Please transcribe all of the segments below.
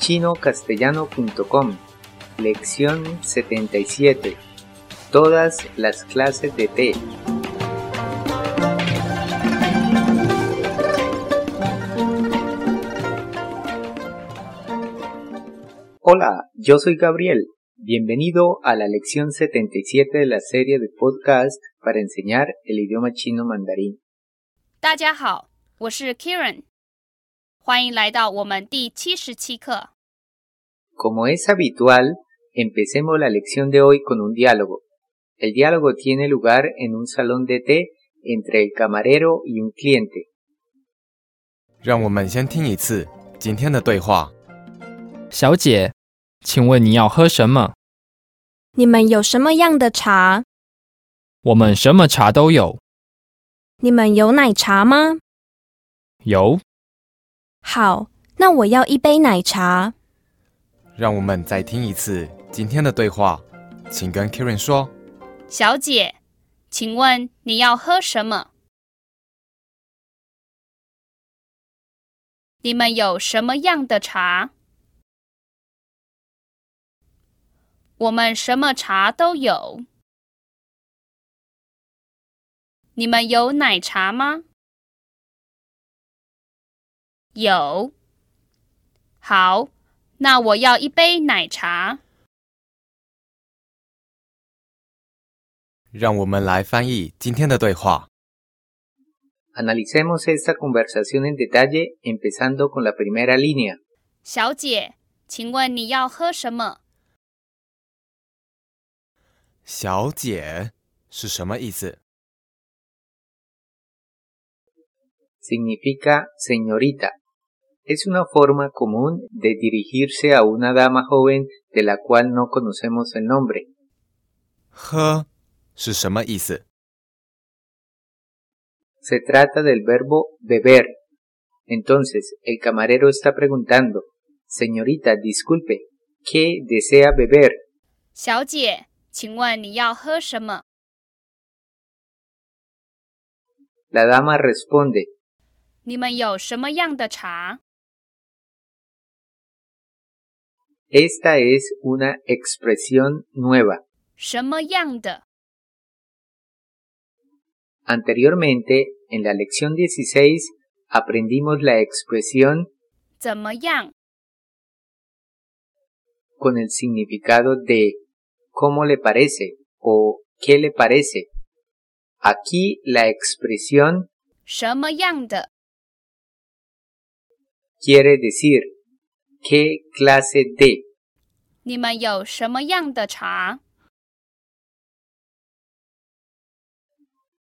chinocastellano.com Lección 77 Todas las clases de té Hola, yo soy Gabriel. Bienvenido a la lección 77 de la serie de podcast para enseñar el idioma chino mandarín. 大家好，我是 Kieran， 欢迎来到我们第七十七课。Como es habitual, empecemos la lección de hoy con un diálogo. El diálogo tiene lugar en un salón de té entre el camarero y un cliente. 让我们先听一次今天的对话。小姐，请问你要喝什么？你们有什么样的茶？我们什么茶都有。你们有奶茶吗？有，好，那我要一杯奶茶。让我们再听一次今天的对话，请跟 Karen 说。小姐，请问你要喝什么？你们有什么样的茶？我们什么茶都有。你们有奶茶吗？有。好，那我要一杯奶茶。让我们来翻译今天的对话。Analicemos esta conversación en detalle empezando con la primera línea. 小姐，请问你要喝什么？小姐是什么意思？Significa señorita. Es una forma común de dirigirse a una dama joven de la cual no conocemos el nombre. 喝是什么意思？ Se trata del verbo beber. Entonces, el camarero está preguntando, Señorita, disculpe, ¿qué desea beber? 小姐，请问你要喝什么？ La dama responde, 你们有什么样的茶？ esta es una expresión nueva. 什么样的？ Anteriormente, en la lección 16, aprendimos la expresión 怎么样？ con el significado de ¿cómo le parece? o ¿qué le parece? Aquí la expresión 什么样的？ quiere decir ¿qué clase de? 你们有什么样的茶？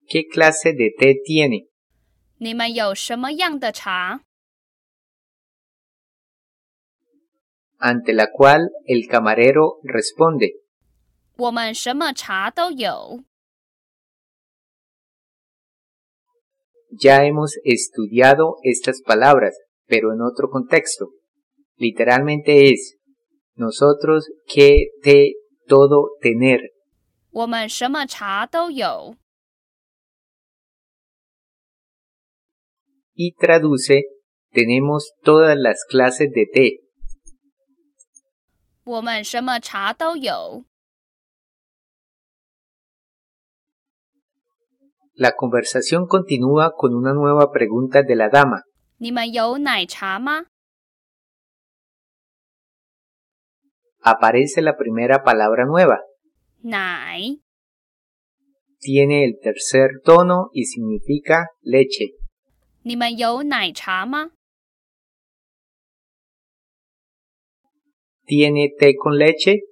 ¿Qué clase de té tiene? 你们有什么样的茶？ Ante la cual el camarero responde 我们什么茶都有。 Ya hemos estudiado estas palabras, pero en otro contexto. Literalmente es nosotros que te todo tener. 我们什么茶都有。 Y traduce tenemos todas las clases de té. 我们什么茶都有。 La conversación continúa con una nueva pregunta de la dama. 你们有奶茶吗？ aparece la primera palabra nueva. Nai. Tiene el tercer tono y significa leche. ¿Tiene té con leche?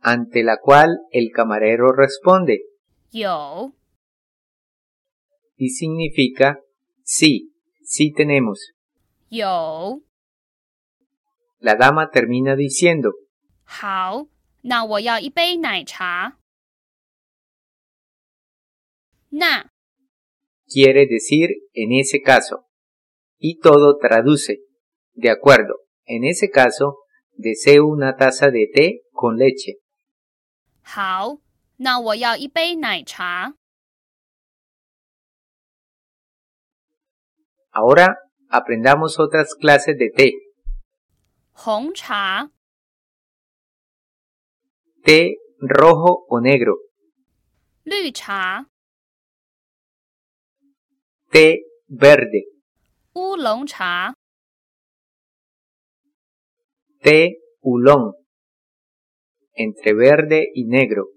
Ante la cual el camarero responde. Yo. Y significa sí. Sí tenemos. Yo. La dama termina diciendo. Hao, na. Na. Quiere decir en ese caso. Y todo traduce. De acuerdo. En ese caso, deseo una taza de té con leche. Hao, na. Ahora aprendamos otras clases de té. Hong cha. Té rojo o negro. Lü cha. Té verde. Oolong cha. Té oolong. Entre verde y negro.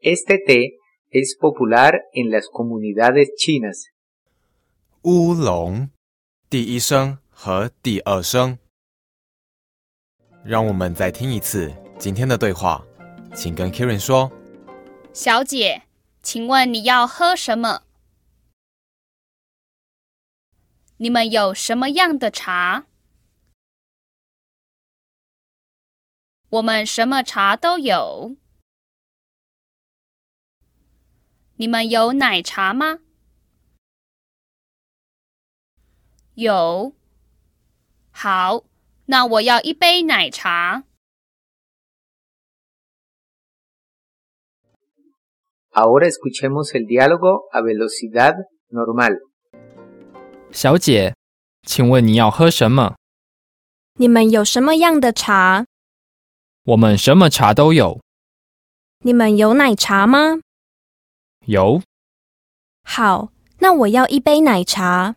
Este té es popular en las comunidades chinas. Oolong 第一声和第二声。让我们再听一次今天的对话，请跟 Kiran 说。小姐，请问你要喝什么？你们有什么样的茶？我们什么茶都有。你们有奶茶吗？有。好，那我要一杯奶茶。Ahora escuchemos el diálogo a velocidad normal. 小姐，请问你要喝什么？你们有什么样的茶？我们什么茶都有。你们有奶茶吗？有。好，那我要一杯奶茶。